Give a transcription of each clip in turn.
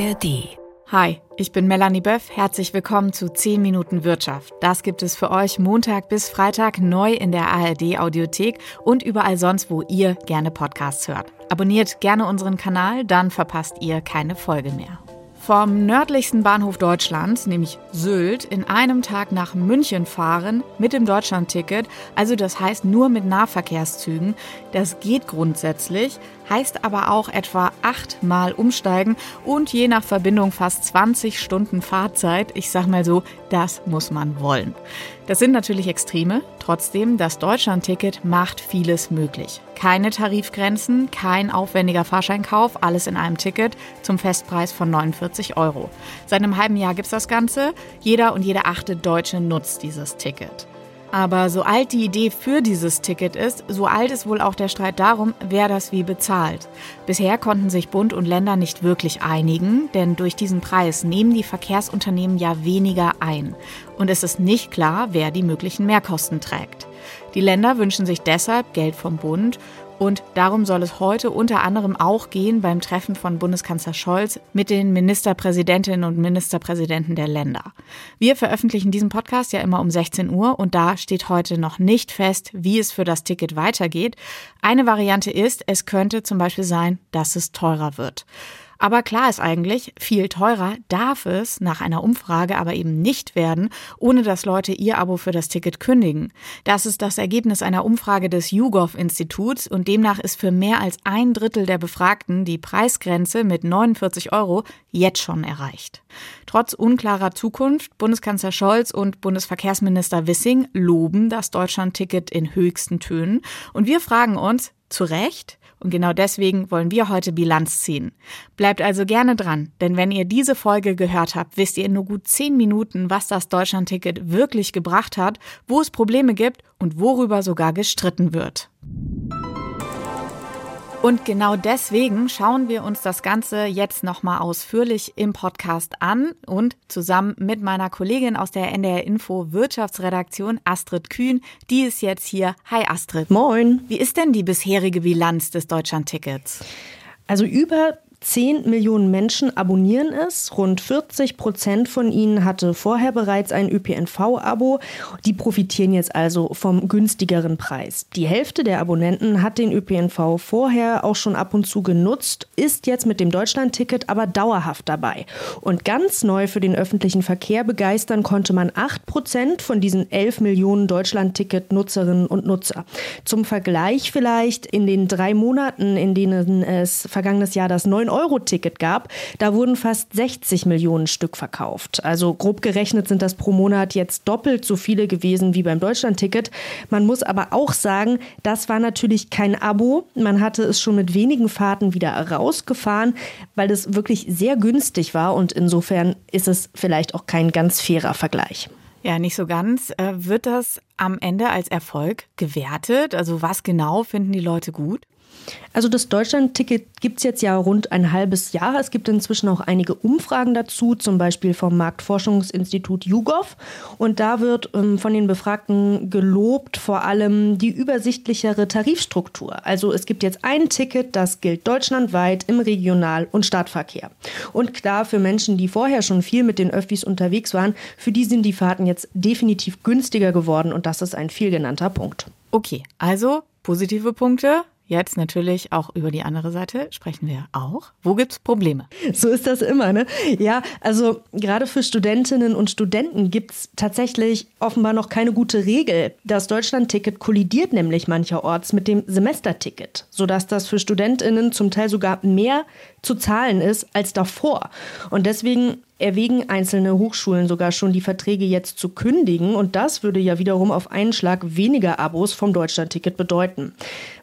ARD. Hi, ich bin Melanie Böff. Herzlich willkommen zu 10 Minuten Wirtschaft. Das gibt es für euch Montag bis Freitag neu in der ARD Audiothek und überall sonst, wo ihr gerne Podcasts hört. Abonniert gerne unseren Kanal, dann verpasst ihr keine Folge mehr. Vom nördlichsten Bahnhof Deutschlands, nämlich Sylt, in einem Tag nach München fahren mit dem Deutschlandticket, also das heißt nur mit Nahverkehrszügen. Das geht grundsätzlich, heißt aber auch etwa achtmal umsteigen und je nach Verbindung fast 20 Stunden Fahrzeit. Ich sag mal so, das muss man wollen. Das sind natürlich Extreme. Trotzdem, das Deutschlandticket macht vieles möglich. Keine Tarifgrenzen, kein aufwendiger Fahrscheinkauf, alles in einem Ticket zum Festpreis von 49 Euro. Seit einem halben Jahr gibt's das Ganze. Jeder und jede achte Deutsche nutzt dieses Ticket. Aber so alt die Idee für dieses Ticket ist, so alt ist wohl auch der Streit darum, wer das wie bezahlt. Bisher konnten sich Bund und Länder nicht wirklich einigen, denn durch diesen Preis nehmen die Verkehrsunternehmen ja weniger ein. Und es ist nicht klar, wer die möglichen Mehrkosten trägt. Die Länder wünschen sich deshalb Geld vom Bund und darum soll es heute unter anderem auch gehen beim Treffen von Bundeskanzler Scholz mit den Ministerpräsidentinnen und Ministerpräsidenten der Länder. Wir veröffentlichen diesen Podcast ja immer um 16 Uhr und da steht heute noch nicht fest, wie es für das Ticket weitergeht. Eine Variante ist, es könnte zum Beispiel sein, dass es teurer wird. Aber klar ist eigentlich, viel teurer darf es nach einer Umfrage aber eben nicht werden, ohne dass Leute ihr Abo für das Ticket kündigen. Das ist das Ergebnis einer Umfrage des YouGov-Instituts und demnach ist für mehr als ein Drittel der Befragten die Preisgrenze mit 49 Euro jetzt schon erreicht. Trotz unklarer Zukunft, Bundeskanzler Scholz und Bundesverkehrsminister Wissing loben das Deutschland-Ticket in höchsten Tönen. Und wir fragen uns, zu Recht? Und genau deswegen wollen wir heute Bilanz ziehen. Bleibt also gerne dran, denn wenn ihr diese Folge gehört habt, wisst ihr in nur gut zehn Minuten, was das Deutschlandticket wirklich gebracht hat, wo es Probleme gibt und worüber sogar gestritten wird. Und genau deswegen schauen wir uns das Ganze jetzt nochmal ausführlich im Podcast an und zusammen mit meiner Kollegin aus der NDR Info Wirtschaftsredaktion Astrid Kühn, die ist jetzt hier. Hi Astrid. Moin. Wie ist denn die bisherige Bilanz des Deutschlandtickets? Also über 10 Millionen Menschen abonnieren es. Rund 40 Prozent von ihnen hatte vorher bereits ein ÖPNV-Abo. Die profitieren jetzt also vom günstigeren Preis. Die Hälfte der Abonnenten hat den ÖPNV vorher auch schon ab und zu genutzt, ist jetzt mit dem Deutschland-Ticket aber dauerhaft dabei. Und ganz neu für den öffentlichen Verkehr begeistern konnte man 8 Prozent von diesen 11 Millionen Deutschland-Ticket-Nutzerinnen und Nutzer. Zum Vergleich vielleicht in den drei Monaten, in denen es vergangenes Jahr das 9 9-Euro-Ticket gab, da wurden fast 60 Millionen Stück verkauft. Also grob gerechnet sind das pro Monat jetzt doppelt so viele gewesen wie beim Deutschland-Ticket. Man muss aber auch sagen, das war natürlich kein Abo. Man hatte es schon mit wenigen Fahrten wieder rausgefahren, weil es wirklich sehr günstig war und insofern ist es vielleicht auch kein ganz fairer Vergleich. Ja, nicht so ganz. Äh, wird das am Ende als Erfolg gewertet? Also was genau finden die Leute gut? Also das Deutschland-Ticket gibt es jetzt ja rund ein halbes Jahr. Es gibt inzwischen auch einige Umfragen dazu, zum Beispiel vom Marktforschungsinstitut YouGov. Und da wird ähm, von den Befragten gelobt vor allem die übersichtlichere Tarifstruktur. Also es gibt jetzt ein Ticket, das gilt deutschlandweit im Regional- und Stadtverkehr. Und klar, für Menschen, die vorher schon viel mit den Öffis unterwegs waren, für die sind die Fahrten jetzt definitiv günstiger geworden und das ist ein viel genannter Punkt. Okay, also positive Punkte. Jetzt natürlich auch über die andere Seite sprechen wir auch. Wo gibt es Probleme? So ist das immer, ne? Ja, also gerade für Studentinnen und Studenten gibt es tatsächlich offenbar noch keine gute Regel. Das Deutschlandticket kollidiert nämlich mancherorts mit dem Semesterticket, sodass das für Studentinnen zum Teil sogar mehr zu zahlen ist als davor. Und deswegen erwägen einzelne Hochschulen sogar schon, die Verträge jetzt zu kündigen. Und das würde ja wiederum auf einen Schlag weniger Abos vom Deutschlandticket bedeuten.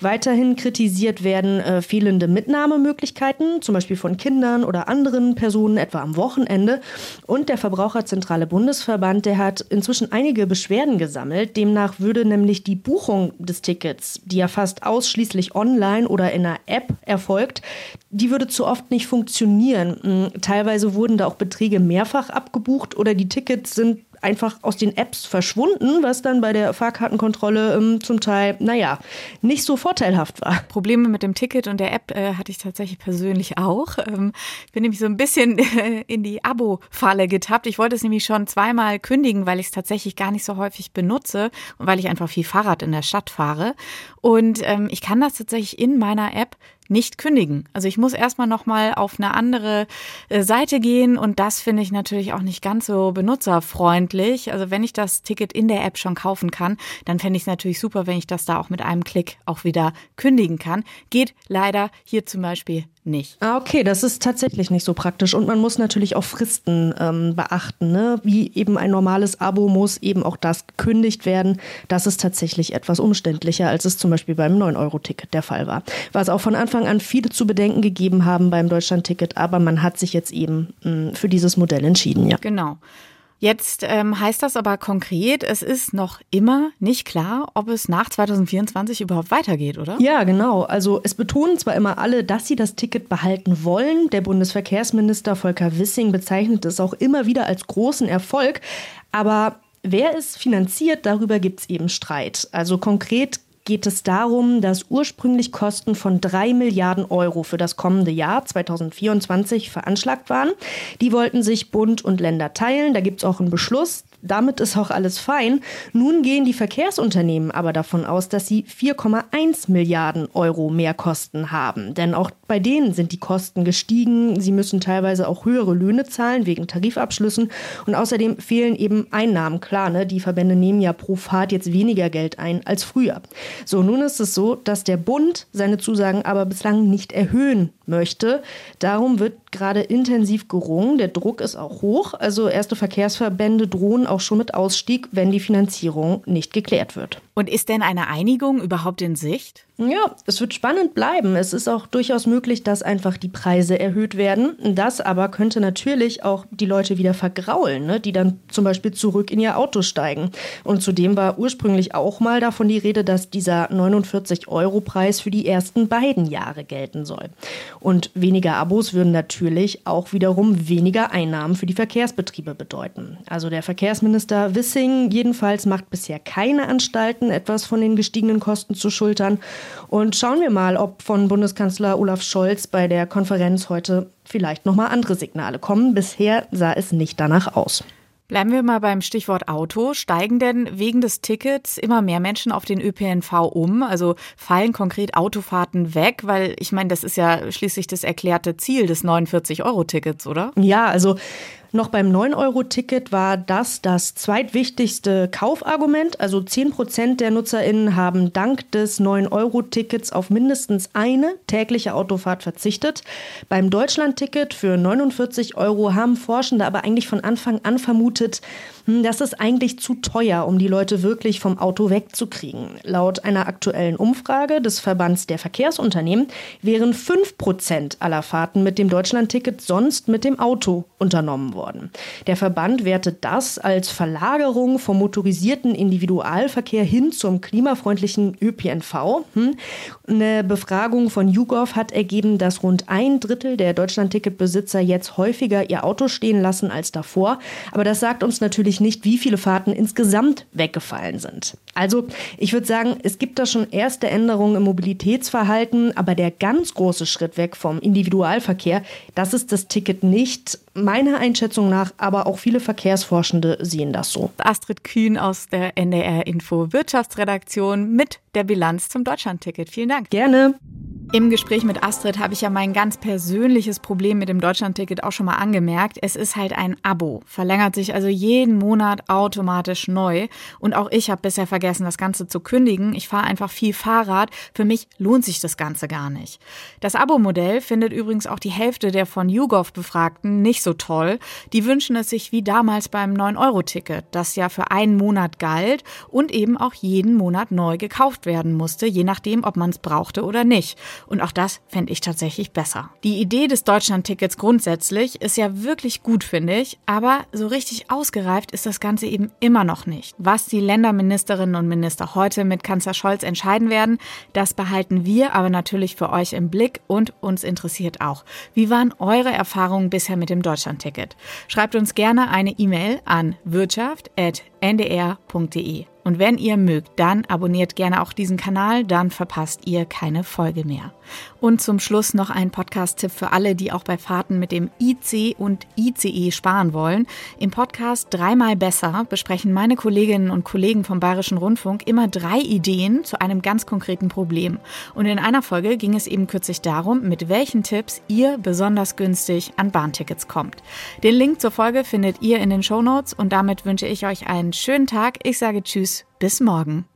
Weiterhin kritisiert werden äh, fehlende Mitnahmemöglichkeiten, zum Beispiel von Kindern oder anderen Personen, etwa am Wochenende. Und der Verbraucherzentrale Bundesverband, der hat inzwischen einige Beschwerden gesammelt. Demnach würde nämlich die Buchung des Tickets, die ja fast ausschließlich online oder in einer App erfolgt, die würde zu oft nicht funktionieren. Hm, teilweise wurden da auch Beträge mehrfach abgebucht oder die Tickets sind einfach aus den Apps verschwunden, was dann bei der Fahrkartenkontrolle ähm, zum Teil, naja, nicht so vorteilhaft war. Probleme mit dem Ticket und der App äh, hatte ich tatsächlich persönlich auch. Ähm, bin nämlich so ein bisschen äh, in die Abo-Falle getappt. Ich wollte es nämlich schon zweimal kündigen, weil ich es tatsächlich gar nicht so häufig benutze und weil ich einfach viel Fahrrad in der Stadt fahre. Und ähm, ich kann das tatsächlich in meiner App nicht kündigen. Also ich muss erstmal nochmal auf eine andere äh, Seite gehen und das finde ich natürlich auch nicht ganz so benutzerfreundlich. Also wenn ich das Ticket in der App schon kaufen kann, dann fände ich es natürlich super, wenn ich das da auch mit einem Klick auch wieder kündigen kann. Geht leider hier zum Beispiel nicht. Ah, okay, das ist tatsächlich nicht so praktisch. Und man muss natürlich auch Fristen ähm, beachten. Ne? Wie eben ein normales Abo muss eben auch das gekündigt werden. Das ist tatsächlich etwas umständlicher, als es zum Beispiel beim 9-Euro-Ticket der Fall war. Was auch von Anfang an viele zu bedenken gegeben haben beim Deutschland-Ticket, aber man hat sich jetzt eben mh, für dieses Modell entschieden, ja. Genau. Jetzt ähm, heißt das aber konkret, es ist noch immer nicht klar, ob es nach 2024 überhaupt weitergeht, oder? Ja, genau. Also es betonen zwar immer alle, dass sie das Ticket behalten wollen. Der Bundesverkehrsminister Volker Wissing bezeichnet es auch immer wieder als großen Erfolg. Aber wer es finanziert, darüber gibt es eben Streit. Also konkret geht es darum, dass ursprünglich Kosten von drei Milliarden Euro für das kommende Jahr 2024 veranschlagt waren. Die wollten sich Bund und Länder teilen. Da gibt es auch einen Beschluss damit ist auch alles fein. Nun gehen die Verkehrsunternehmen aber davon aus, dass sie 4,1 Milliarden Euro Mehrkosten haben. Denn auch bei denen sind die Kosten gestiegen. Sie müssen teilweise auch höhere Löhne zahlen wegen Tarifabschlüssen. Und außerdem fehlen eben Einnahmen. Klar, ne? die Verbände nehmen ja pro Fahrt jetzt weniger Geld ein als früher. So, nun ist es so, dass der Bund seine Zusagen aber bislang nicht erhöhen möchte. Darum wird gerade intensiv gerungen. Der Druck ist auch hoch. Also erste Verkehrsverbände drohen auch schon mit Ausstieg, wenn die Finanzierung nicht geklärt wird. Und ist denn eine Einigung überhaupt in Sicht? Ja, es wird spannend bleiben. Es ist auch durchaus möglich, dass einfach die Preise erhöht werden. Das aber könnte natürlich auch die Leute wieder vergraulen, ne? die dann zum Beispiel zurück in ihr Auto steigen. Und zudem war ursprünglich auch mal davon die Rede, dass dieser 49-Euro-Preis für die ersten beiden Jahre gelten soll. Und weniger Abos würden natürlich auch wiederum weniger Einnahmen für die Verkehrsbetriebe bedeuten. Also der Verkehrsminister Wissing jedenfalls macht bisher keine Anstalten, etwas von den gestiegenen Kosten zu schultern. Und schauen wir mal, ob von Bundeskanzler Olaf Scholz bei der Konferenz heute vielleicht nochmal andere Signale kommen. Bisher sah es nicht danach aus. Bleiben wir mal beim Stichwort Auto. Steigen denn wegen des Tickets immer mehr Menschen auf den ÖPNV um? Also fallen konkret Autofahrten weg? Weil ich meine, das ist ja schließlich das erklärte Ziel des 49-Euro-Tickets, oder? Ja, also noch beim 9-Euro-Ticket war das das zweitwichtigste Kaufargument. Also 10 Prozent der NutzerInnen haben dank des 9-Euro-Tickets auf mindestens eine tägliche Autofahrt verzichtet. Beim Deutschland-Ticket für 49 Euro haben Forschende aber eigentlich von Anfang an vermutet, das ist eigentlich zu teuer, um die Leute wirklich vom Auto wegzukriegen. Laut einer aktuellen Umfrage des Verbands der Verkehrsunternehmen wären 5 Prozent aller Fahrten mit dem Deutschlandticket sonst mit dem Auto unternommen worden. Der Verband wertet das als Verlagerung vom motorisierten Individualverkehr hin zum klimafreundlichen ÖPNV. Hm. Eine Befragung von YouGov hat ergeben, dass rund ein Drittel der Deutschlandticketbesitzer jetzt häufiger ihr Auto stehen lassen als davor. Aber das sagt uns natürlich natürlich nicht, wie viele Fahrten insgesamt weggefallen sind. Also ich würde sagen, es gibt da schon erste Änderungen im Mobilitätsverhalten, aber der ganz große Schritt weg vom Individualverkehr, das ist das Ticket nicht. Meiner Einschätzung nach, aber auch viele Verkehrsforschende sehen das so. Astrid Kühn aus der NDR Info Wirtschaftsredaktion mit der Bilanz zum Deutschlandticket. Vielen Dank. Gerne. Im Gespräch mit Astrid habe ich ja mein ganz persönliches Problem mit dem Deutschlandticket auch schon mal angemerkt. Es ist halt ein Abo, verlängert sich also jeden Monat automatisch neu. Und auch ich habe bisher vergessen, das Ganze zu kündigen. Ich fahre einfach viel Fahrrad. Für mich lohnt sich das Ganze gar nicht. Das Abo-Modell findet übrigens auch die Hälfte der von YouGov Befragten nicht so toll. Die wünschen es sich wie damals beim 9-Euro-Ticket, das ja für einen Monat galt und eben auch jeden Monat neu gekauft werden musste, je nachdem, ob man es brauchte oder nicht. Und auch das fände ich tatsächlich besser. Die Idee des Deutschlandtickets grundsätzlich ist ja wirklich gut, finde ich, aber so richtig ausgereift ist das Ganze eben immer noch nicht. Was die Länderministerinnen und Minister heute mit Kanzler Scholz entscheiden werden, das behalten wir aber natürlich für euch im Blick und uns interessiert auch. Wie waren eure Erfahrungen bisher mit dem Deutschlandticket? Schreibt uns gerne eine E-Mail an wirtschaft.ndr.de. Und wenn ihr mögt, dann abonniert gerne auch diesen Kanal, dann verpasst ihr keine Folge mehr. Und zum Schluss noch ein Podcast-Tipp für alle, die auch bei Fahrten mit dem IC und ICE sparen wollen. Im Podcast Dreimal besser besprechen meine Kolleginnen und Kollegen vom Bayerischen Rundfunk immer drei Ideen zu einem ganz konkreten Problem. Und in einer Folge ging es eben kürzlich darum, mit welchen Tipps ihr besonders günstig an Bahntickets kommt. Den Link zur Folge findet ihr in den Show Notes und damit wünsche ich euch einen schönen Tag. Ich sage Bis morgen.